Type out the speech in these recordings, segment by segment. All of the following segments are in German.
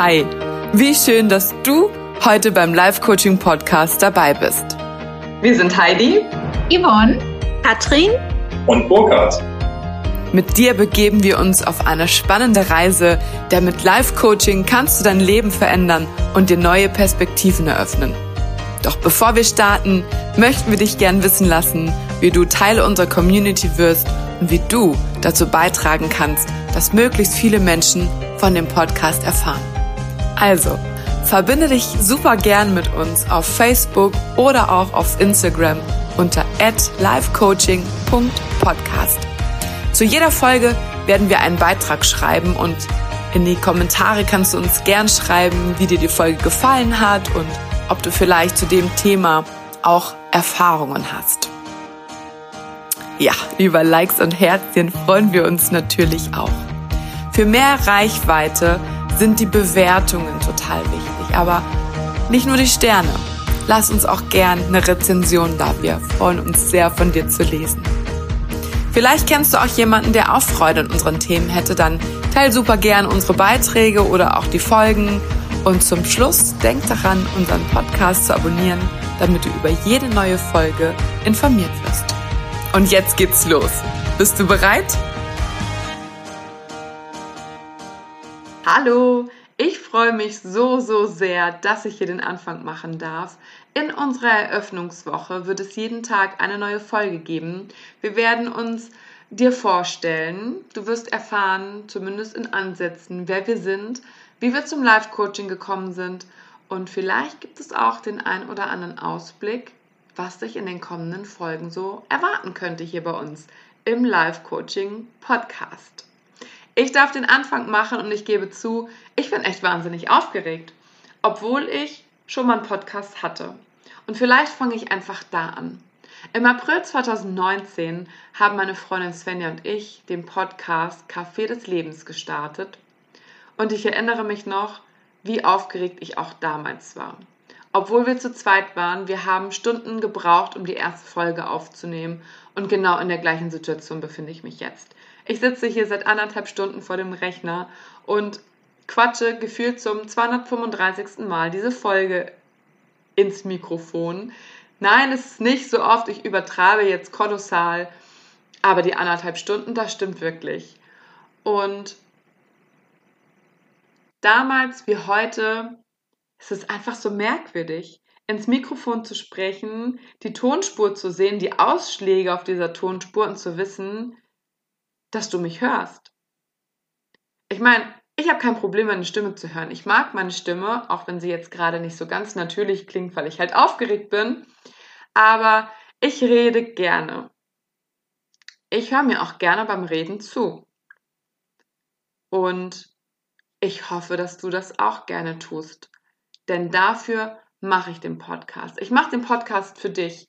Hi, wie schön, dass du heute beim Live Coaching Podcast dabei bist. Wir sind Heidi, Yvonne, Katrin und Burkhard. Mit dir begeben wir uns auf eine spannende Reise, denn mit Live Coaching kannst du dein Leben verändern und dir neue Perspektiven eröffnen. Doch bevor wir starten, möchten wir dich gern wissen lassen, wie du Teil unserer Community wirst und wie du dazu beitragen kannst, dass möglichst viele Menschen von dem Podcast erfahren. Also, verbinde dich super gern mit uns auf Facebook oder auch auf Instagram unter livecoaching.podcast. Zu jeder Folge werden wir einen Beitrag schreiben und in die Kommentare kannst du uns gern schreiben, wie dir die Folge gefallen hat und ob du vielleicht zu dem Thema auch Erfahrungen hast. Ja, über Likes und Herzchen freuen wir uns natürlich auch. Für mehr Reichweite sind die Bewertungen total wichtig, aber nicht nur die Sterne. Lass uns auch gern eine Rezension da. Wir freuen uns sehr von dir zu lesen. Vielleicht kennst du auch jemanden, der auch Freude an unseren Themen hätte, dann teil super gern unsere Beiträge oder auch die Folgen. Und zum Schluss denk daran, unseren Podcast zu abonnieren, damit du über jede neue Folge informiert wirst. Und jetzt geht's los. Bist du bereit? Hallo, ich freue mich so, so sehr, dass ich hier den Anfang machen darf. In unserer Eröffnungswoche wird es jeden Tag eine neue Folge geben. Wir werden uns dir vorstellen, du wirst erfahren, zumindest in Ansätzen, wer wir sind, wie wir zum Live-Coaching gekommen sind und vielleicht gibt es auch den ein oder anderen Ausblick, was dich in den kommenden Folgen so erwarten könnte hier bei uns im Live-Coaching-Podcast. Ich darf den Anfang machen und ich gebe zu, ich bin echt wahnsinnig aufgeregt, obwohl ich schon mal einen Podcast hatte. Und vielleicht fange ich einfach da an. Im April 2019 haben meine Freundin Svenja und ich den Podcast Café des Lebens gestartet. Und ich erinnere mich noch, wie aufgeregt ich auch damals war. Obwohl wir zu zweit waren, wir haben Stunden gebraucht, um die erste Folge aufzunehmen. Und genau in der gleichen Situation befinde ich mich jetzt. Ich sitze hier seit anderthalb Stunden vor dem Rechner und quatsche gefühlt zum 235. Mal diese Folge ins Mikrofon. Nein, es ist nicht so oft, ich übertreibe jetzt kolossal, aber die anderthalb Stunden, das stimmt wirklich. Und damals wie heute ist es einfach so merkwürdig, ins Mikrofon zu sprechen, die Tonspur zu sehen, die Ausschläge auf dieser Tonspur und zu wissen, dass du mich hörst. Ich meine, ich habe kein Problem, meine Stimme zu hören. Ich mag meine Stimme, auch wenn sie jetzt gerade nicht so ganz natürlich klingt, weil ich halt aufgeregt bin. Aber ich rede gerne. Ich höre mir auch gerne beim Reden zu. Und ich hoffe, dass du das auch gerne tust. Denn dafür mache ich den Podcast. Ich mache den Podcast für dich.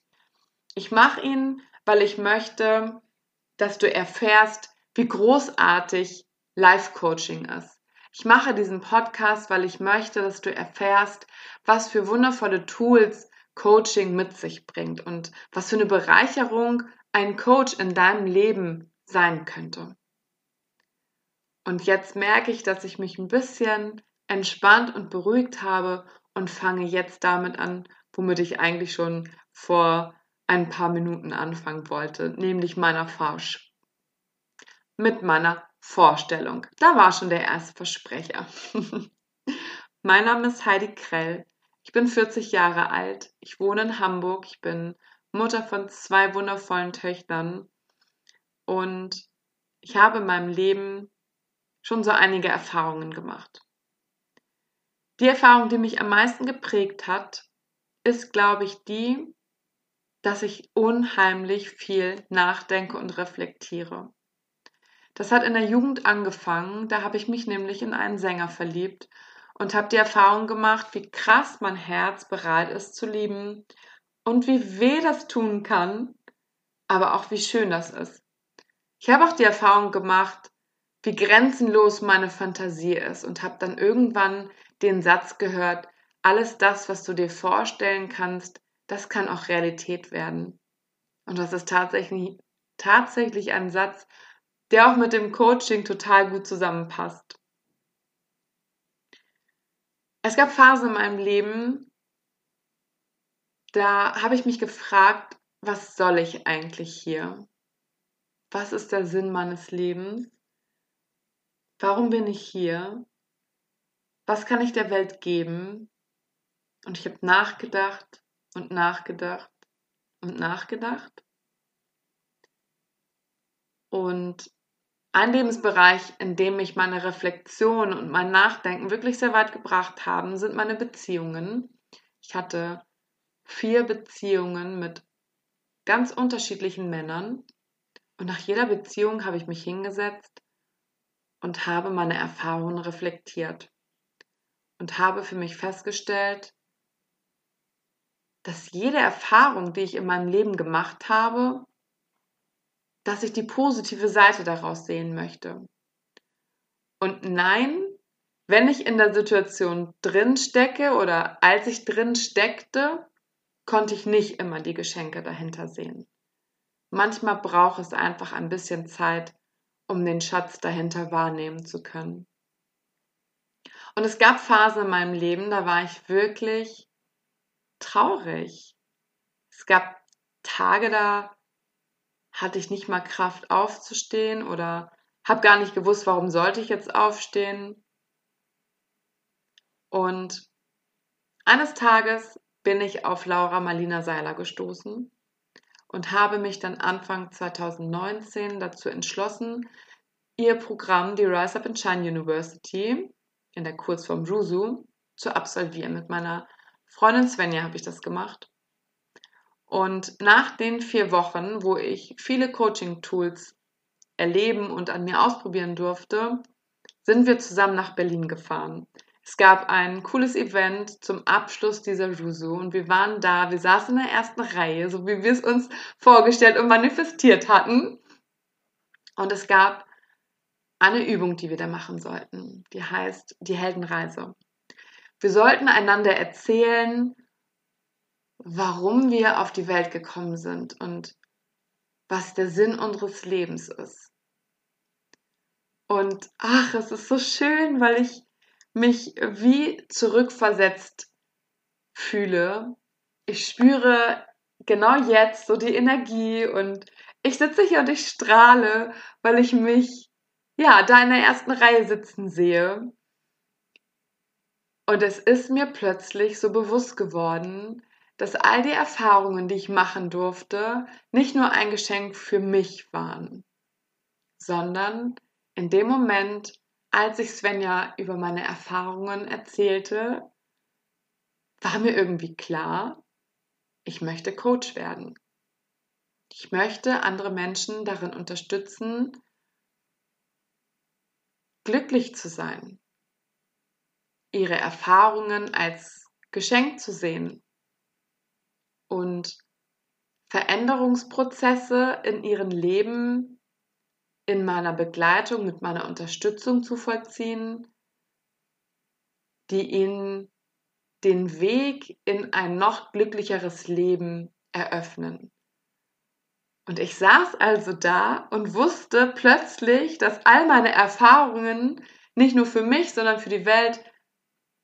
Ich mache ihn, weil ich möchte, dass du erfährst, wie großartig Life-Coaching ist. Ich mache diesen Podcast, weil ich möchte, dass du erfährst, was für wundervolle Tools Coaching mit sich bringt und was für eine Bereicherung ein Coach in deinem Leben sein könnte. Und jetzt merke ich, dass ich mich ein bisschen entspannt und beruhigt habe und fange jetzt damit an, womit ich eigentlich schon vor ein paar Minuten anfangen wollte, nämlich meiner Forsch mit meiner Vorstellung. Da war schon der erste Versprecher. mein Name ist Heidi Krell. Ich bin 40 Jahre alt. Ich wohne in Hamburg. Ich bin Mutter von zwei wundervollen Töchtern. Und ich habe in meinem Leben schon so einige Erfahrungen gemacht. Die Erfahrung, die mich am meisten geprägt hat, ist, glaube ich, die, dass ich unheimlich viel nachdenke und reflektiere. Das hat in der Jugend angefangen, da habe ich mich nämlich in einen Sänger verliebt und habe die Erfahrung gemacht, wie krass mein Herz bereit ist zu lieben und wie weh das tun kann, aber auch wie schön das ist. Ich habe auch die Erfahrung gemacht, wie grenzenlos meine Fantasie ist und habe dann irgendwann den Satz gehört, alles das, was du dir vorstellen kannst, das kann auch Realität werden. Und das ist tatsächlich, tatsächlich ein Satz, der auch mit dem Coaching total gut zusammenpasst. es gab Phasen in meinem Leben, da habe ich mich gefragt, was soll ich eigentlich hier? Was ist der Sinn meines Lebens? Warum bin ich hier? Was kann ich der Welt geben? Und ich habe nachgedacht und nachgedacht und nachgedacht. Und ein Lebensbereich, in dem mich meine Reflexion und mein Nachdenken wirklich sehr weit gebracht haben, sind meine Beziehungen. Ich hatte vier Beziehungen mit ganz unterschiedlichen Männern und nach jeder Beziehung habe ich mich hingesetzt und habe meine Erfahrungen reflektiert und habe für mich festgestellt, dass jede Erfahrung, die ich in meinem Leben gemacht habe, dass ich die positive Seite daraus sehen möchte. Und nein, wenn ich in der Situation drin stecke oder als ich drin steckte, konnte ich nicht immer die Geschenke dahinter sehen. Manchmal braucht es einfach ein bisschen Zeit, um den Schatz dahinter wahrnehmen zu können. Und es gab Phasen in meinem Leben, da war ich wirklich traurig. Es gab Tage, da hatte ich nicht mal Kraft aufzustehen oder habe gar nicht gewusst, warum sollte ich jetzt aufstehen. Und eines Tages bin ich auf Laura Marlina Seiler gestoßen und habe mich dann Anfang 2019 dazu entschlossen, ihr Programm, die Rise Up and Shine University, in der Kurzform RUSU, zu absolvieren. Mit meiner Freundin Svenja habe ich das gemacht. Und nach den vier Wochen, wo ich viele Coaching-Tools erleben und an mir ausprobieren durfte, sind wir zusammen nach Berlin gefahren. Es gab ein cooles Event zum Abschluss dieser Rusu und wir waren da, wir saßen in der ersten Reihe, so wie wir es uns vorgestellt und manifestiert hatten. Und es gab eine Übung, die wir da machen sollten, die heißt die Heldenreise. Wir sollten einander erzählen, warum wir auf die Welt gekommen sind und was der Sinn unseres Lebens ist. Und ach, es ist so schön, weil ich mich wie zurückversetzt fühle. Ich spüre genau jetzt so die Energie und ich sitze hier und ich strahle, weil ich mich ja da in der ersten Reihe sitzen sehe. Und es ist mir plötzlich so bewusst geworden, dass all die Erfahrungen, die ich machen durfte, nicht nur ein Geschenk für mich waren, sondern in dem Moment als ich Svenja über meine Erfahrungen erzählte, war mir irgendwie klar, ich möchte Coach werden. Ich möchte andere Menschen darin unterstützen, glücklich zu sein, ihre Erfahrungen als Geschenk zu sehen und Veränderungsprozesse in ihrem Leben in meiner Begleitung, mit meiner Unterstützung zu vollziehen, die ihnen den Weg in ein noch glücklicheres Leben eröffnen. Und ich saß also da und wusste plötzlich, dass all meine Erfahrungen nicht nur für mich, sondern für die Welt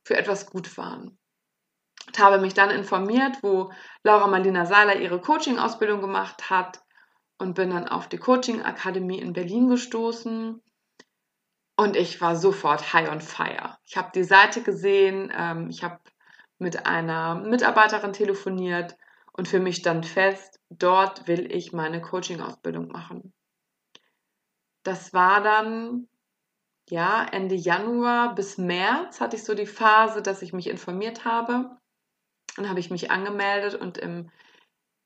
für etwas gut waren. Und habe mich dann informiert, wo Laura Marlina Seiler ihre Coaching-Ausbildung gemacht hat, und bin dann auf die Coaching Akademie in Berlin gestoßen. Und ich war sofort high on fire. Ich habe die Seite gesehen, ähm, ich habe mit einer Mitarbeiterin telefoniert und für mich stand fest, dort will ich meine Coaching-Ausbildung machen. Das war dann ja Ende Januar bis März hatte ich so die Phase, dass ich mich informiert habe. Dann habe ich mich angemeldet und im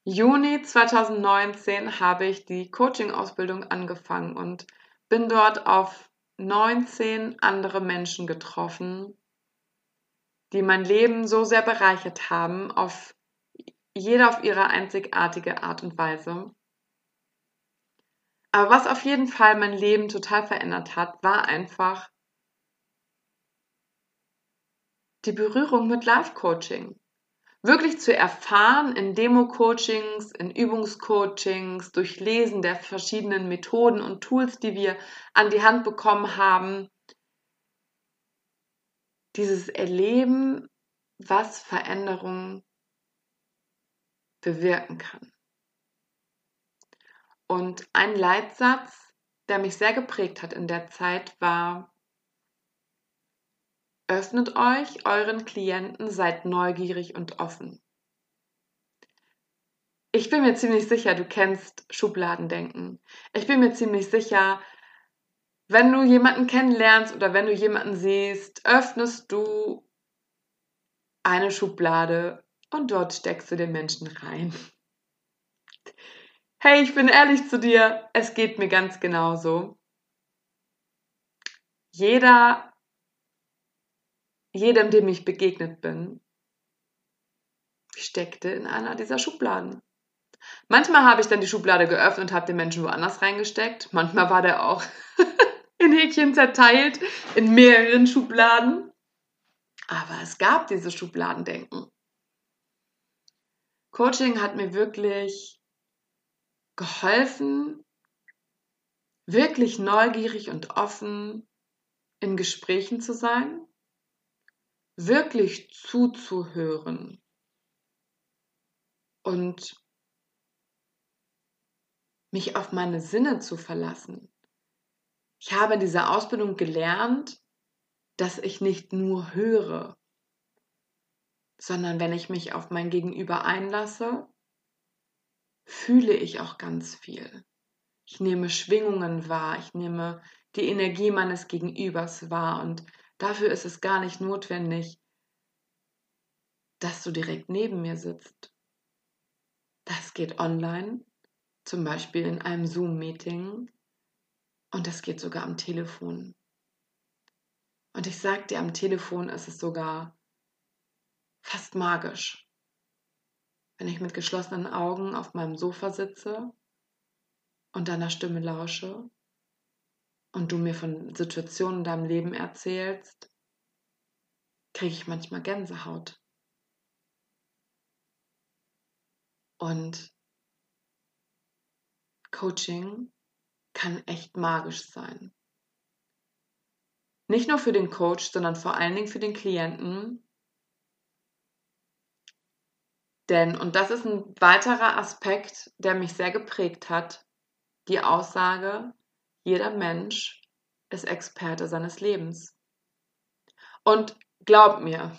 Juni 2019 habe ich die Coaching-Ausbildung angefangen und bin dort auf 19 andere Menschen getroffen, die mein Leben so sehr bereichert haben, auf jeder auf ihre einzigartige Art und Weise. Aber was auf jeden Fall mein Leben total verändert hat, war einfach die Berührung mit Life Coaching wirklich zu erfahren in Demo-Coachings, in Übungscoachings, durch Lesen der verschiedenen Methoden und Tools, die wir an die Hand bekommen haben, dieses Erleben, was Veränderung bewirken kann. Und ein Leitsatz, der mich sehr geprägt hat in der Zeit, war, öffnet euch euren Klienten, seid neugierig und offen. Ich bin mir ziemlich sicher, du kennst Schubladendenken. Ich bin mir ziemlich sicher, wenn du jemanden kennenlernst oder wenn du jemanden siehst, öffnest du eine Schublade und dort steckst du den Menschen rein. Hey, ich bin ehrlich zu dir, es geht mir ganz genauso. Jeder, jedem, dem ich begegnet bin, steckte in einer dieser Schubladen. Manchmal habe ich dann die Schublade geöffnet und habe den Menschen woanders reingesteckt. Manchmal war der auch in Häkchen zerteilt, in mehreren Schubladen. Aber es gab diese Schubladendenken. Coaching hat mir wirklich geholfen, wirklich neugierig und offen in Gesprächen zu sein, wirklich zuzuhören und mich auf meine Sinne zu verlassen. Ich habe in dieser Ausbildung gelernt, dass ich nicht nur höre, sondern wenn ich mich auf mein Gegenüber einlasse, fühle ich auch ganz viel. Ich nehme Schwingungen wahr, ich nehme die Energie meines Gegenübers wahr und dafür ist es gar nicht notwendig, dass du direkt neben mir sitzt. Das geht online, zum Beispiel in einem Zoom-Meeting. Und das geht sogar am Telefon. Und ich sag dir, am Telefon ist es sogar fast magisch. Wenn ich mit geschlossenen Augen auf meinem Sofa sitze und deiner Stimme lausche und du mir von Situationen in deinem Leben erzählst, kriege ich manchmal Gänsehaut. Und Coaching kann echt magisch sein. Nicht nur für den Coach, sondern vor allen Dingen für den Klienten. Denn, und das ist ein weiterer Aspekt, der mich sehr geprägt hat, die Aussage, jeder Mensch ist Experte seines Lebens. Und glaub mir,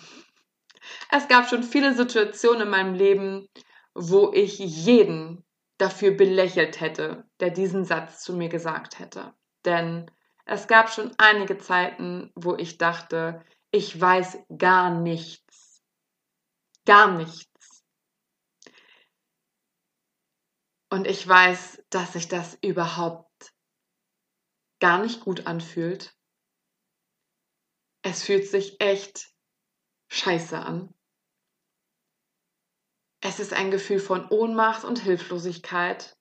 es gab schon viele Situationen in meinem Leben, wo ich jeden dafür belächelt hätte, der diesen Satz zu mir gesagt hätte. Denn es gab schon einige Zeiten, wo ich dachte, ich weiß gar nichts. Gar nichts. Und ich weiß, dass sich das überhaupt gar nicht gut anfühlt. Es fühlt sich echt scheiße an. Es ist ein Gefühl von Ohnmacht und Hilflosigkeit,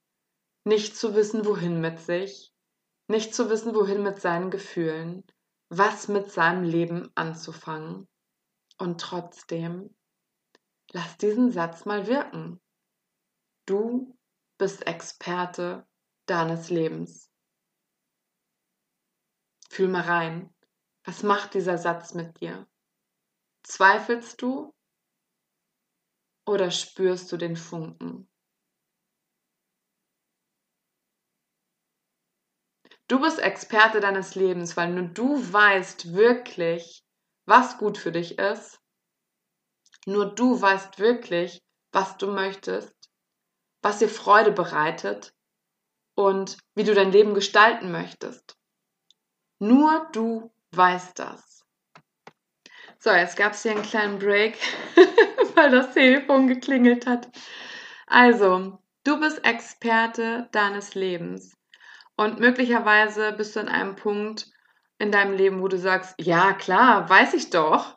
nicht zu wissen, wohin mit sich, nicht zu wissen, wohin mit seinen Gefühlen, was mit seinem Leben anzufangen. Und trotzdem, lass diesen Satz mal wirken. Du bist Experte deines Lebens. Fühl mal rein. Was macht dieser Satz mit dir? Zweifelst du oder spürst du den Funken? Du bist Experte deines Lebens, weil nur du weißt wirklich, was gut für dich ist. Nur du weißt wirklich, was du möchtest, was dir Freude bereitet und wie du dein Leben gestalten möchtest. Nur du weißt das. So, jetzt gab es hier einen kleinen Break. weil das Telefon geklingelt hat. Also, du bist Experte deines Lebens. Und möglicherweise bist du an einem Punkt in deinem Leben, wo du sagst, ja klar, weiß ich doch.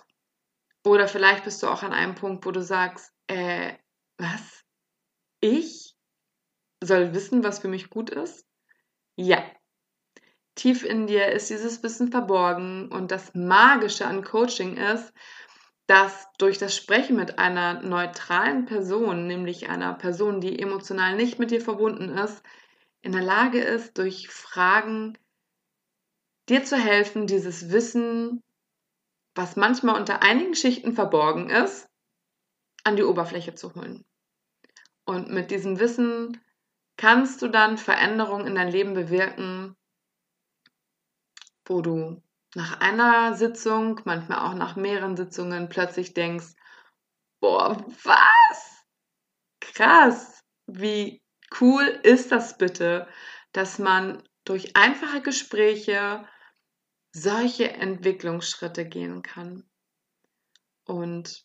Oder vielleicht bist du auch an einem Punkt, wo du sagst, äh, was? Ich soll wissen, was für mich gut ist? Ja. Tief in dir ist dieses Wissen verborgen und das Magische an Coaching ist, dass durch das Sprechen mit einer neutralen Person, nämlich einer Person, die emotional nicht mit dir verbunden ist, in der Lage ist, durch Fragen dir zu helfen, dieses Wissen was manchmal unter einigen Schichten verborgen ist, an die Oberfläche zu holen. Und mit diesem Wissen kannst du dann Veränderungen in dein Leben bewirken, wo du nach einer Sitzung, manchmal auch nach mehreren Sitzungen plötzlich denkst, boah, was? Krass, wie cool ist das bitte, dass man durch einfache Gespräche solche Entwicklungsschritte gehen kann. Und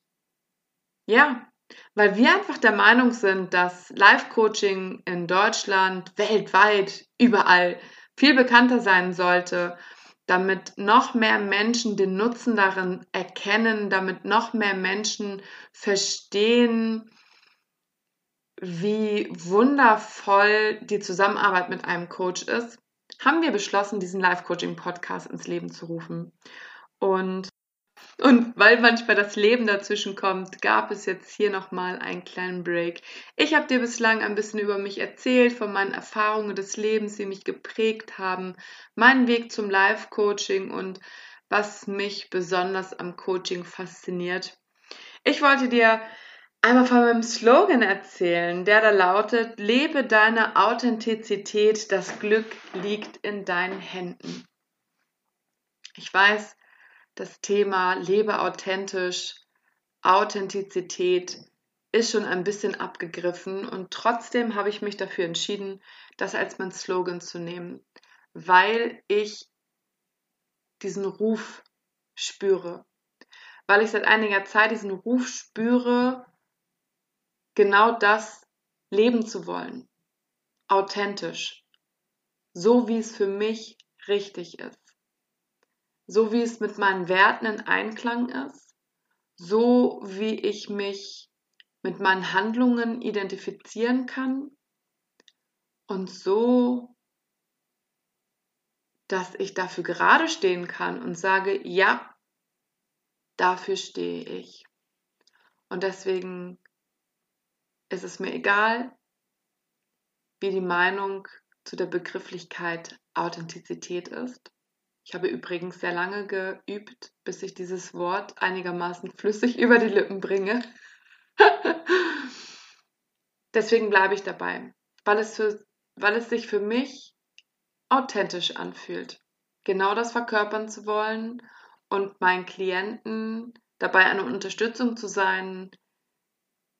ja, weil wir einfach der Meinung sind, dass Life-Coaching in Deutschland, weltweit, überall viel bekannter sein sollte, damit noch mehr Menschen den Nutzen darin erkennen, damit noch mehr Menschen verstehen, wie wundervoll die Zusammenarbeit mit einem Coach ist, haben wir beschlossen, diesen Live-Coaching-Podcast ins Leben zu rufen. Und, und weil manchmal das Leben dazwischen kommt, gab es jetzt hier nochmal einen kleinen Break. Ich habe dir bislang ein bisschen über mich erzählt, von meinen Erfahrungen des Lebens, die mich geprägt haben, meinen Weg zum Live-Coaching und was mich besonders am Coaching fasziniert. Ich wollte dir einmal von meinem Slogan erzählen, der da lautet, lebe deine Authentizität, das Glück liegt in deinen Händen. Ich weiß, das Thema lebe authentisch, Authentizität ist schon ein bisschen abgegriffen und trotzdem habe ich mich dafür entschieden, das als mein Slogan zu nehmen, weil ich diesen Ruf spüre, weil ich seit einiger Zeit diesen Ruf spüre, genau das leben zu wollen. Authentisch. So wie es für mich richtig ist. So wie es mit meinen Werten in Einklang ist. So wie ich mich mit meinen Handlungen identifizieren kann. Und so, dass ich dafür gerade stehen kann und sage, ja, dafür stehe ich. Und deswegen es ist mir egal, wie die Meinung zu der Begrifflichkeit Authentizität ist. Ich habe übrigens sehr lange geübt, bis ich dieses Wort einigermaßen flüssig über die Lippen bringe. Deswegen bleibe ich dabei, weil es, für, weil es sich für mich authentisch anfühlt, genau das verkörpern zu wollen und meinen Klienten dabei eine Unterstützung zu sein,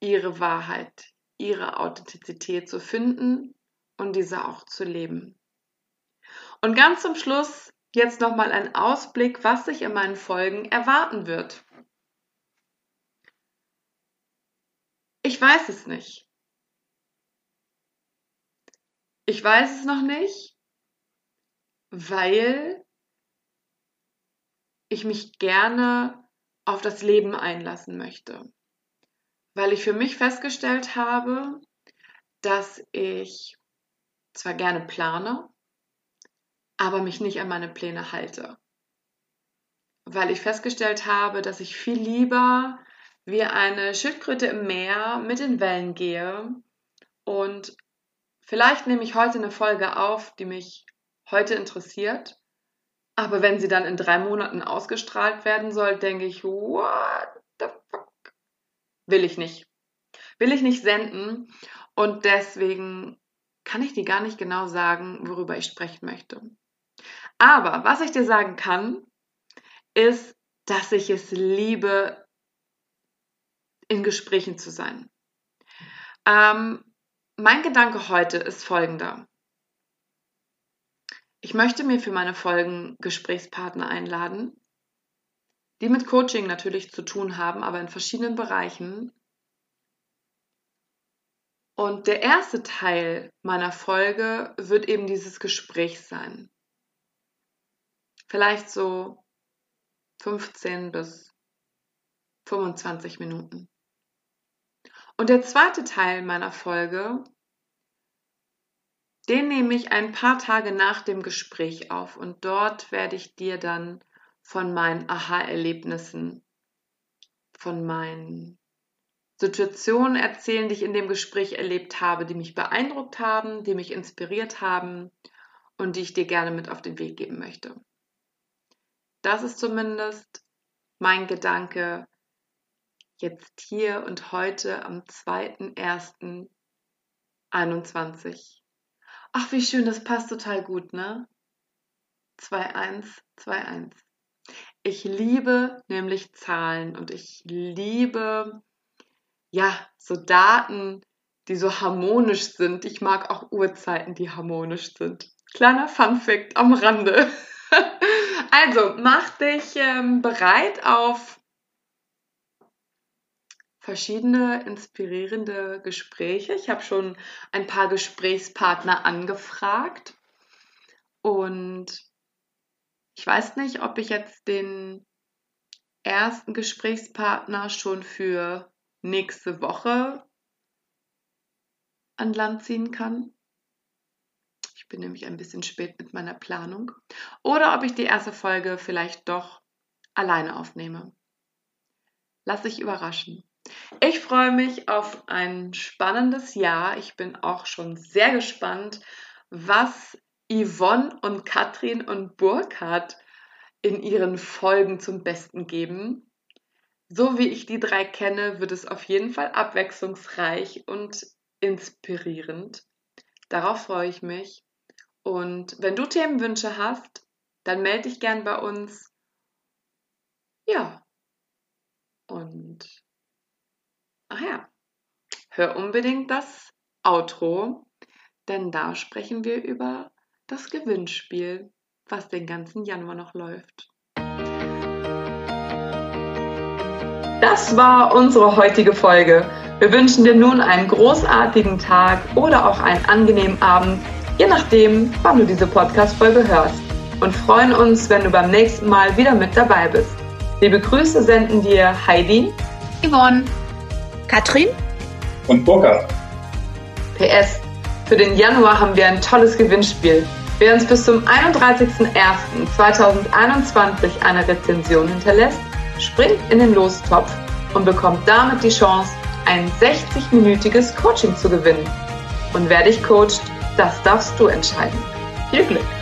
ihre Wahrheit, ihre Authentizität zu finden und diese auch zu leben. Und ganz zum Schluss jetzt nochmal ein Ausblick, was sich in meinen Folgen erwarten wird. Ich weiß es nicht. Ich weiß es noch nicht, weil ich mich gerne auf das Leben einlassen möchte weil ich für mich festgestellt habe, dass ich zwar gerne plane, aber mich nicht an meine Pläne halte. Weil ich festgestellt habe, dass ich viel lieber wie eine Schildkröte im Meer mit den Wellen gehe. Und vielleicht nehme ich heute eine Folge auf, die mich heute interessiert. Aber wenn sie dann in drei Monaten ausgestrahlt werden soll, denke ich, what the fuck? will ich nicht. Will ich nicht senden und deswegen kann ich dir gar nicht genau sagen, worüber ich sprechen möchte. Aber was ich dir sagen kann, ist, dass ich es liebe, in Gesprächen zu sein. Ähm, mein Gedanke heute ist folgender. Ich möchte mir für meine Folgen Gesprächspartner einladen, die mit Coaching natürlich zu tun haben, aber in verschiedenen Bereichen. Und der erste Teil meiner Folge wird eben dieses Gespräch sein. Vielleicht so 15 bis 25 Minuten. Und der zweite Teil meiner Folge, den nehme ich ein paar Tage nach dem Gespräch auf und dort werde ich dir dann von meinen Aha-Erlebnissen, von meinen Situationen erzählen, die ich in dem Gespräch erlebt habe, die mich beeindruckt haben, die mich inspiriert haben und die ich dir gerne mit auf den Weg geben möchte. Das ist zumindest mein Gedanke jetzt hier und heute am 2.1.21. Ach, wie schön, das passt total gut, ne? 2-1-2-1. Ich liebe nämlich Zahlen und ich liebe, ja, so Daten, die so harmonisch sind. Ich mag auch Uhrzeiten, die harmonisch sind. Kleiner Fun-Fact am Rande. also, mach dich ähm, bereit auf verschiedene inspirierende Gespräche. Ich habe schon ein paar Gesprächspartner angefragt und ich weiß nicht, ob ich jetzt den ersten Gesprächspartner schon für nächste Woche an Land ziehen kann. Ich bin nämlich ein bisschen spät mit meiner Planung. Oder ob ich die erste Folge vielleicht doch alleine aufnehme. Lass dich überraschen. Ich freue mich auf ein spannendes Jahr. Ich bin auch schon sehr gespannt, was Yvonne und Katrin und Burkhard in ihren Folgen zum Besten geben. So wie ich die drei kenne, wird es auf jeden Fall abwechslungsreich und inspirierend. Darauf freue ich mich. Und wenn du Themenwünsche hast, dann melde dich gern bei uns. Ja. Und ach ja, hör unbedingt das Outro, denn da sprechen wir über das Gewinnspiel, was den ganzen Januar noch läuft. Das war unsere heutige Folge. Wir wünschen dir nun einen großartigen Tag oder auch einen angenehmen Abend, je nachdem, wann du diese Podcast-Folge hörst. Und freuen uns, wenn du beim nächsten Mal wieder mit dabei bist. Liebe Grüße senden dir Heidi, Yvonne, Katrin und Burkhard. PS. Für den Januar haben wir ein tolles Gewinnspiel. Wer uns bis zum 31.01.2021 eine Rezension hinterlässt, springt in den Lostopf und bekommt damit die Chance, ein 60-minütiges Coaching zu gewinnen. Und wer dich coacht, das darfst du entscheiden. Viel Glück!